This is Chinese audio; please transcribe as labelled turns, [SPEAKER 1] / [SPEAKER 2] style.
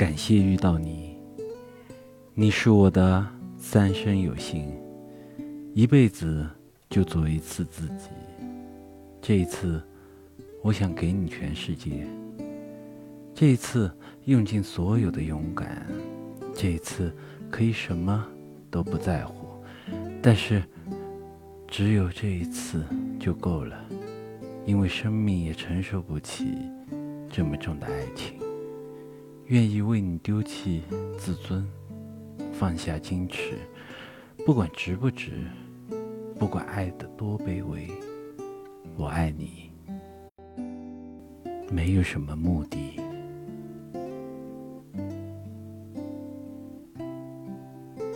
[SPEAKER 1] 感谢遇到你，你是我的三生有幸，一辈子就做一次自己。这一次，我想给你全世界。这一次，用尽所有的勇敢。这一次，可以什么都不在乎，但是，只有这一次就够了，因为生命也承受不起这么重的爱情。愿意为你丢弃自尊，放下矜持，不管值不值，不管爱得多卑微，我爱你，没有什么目的。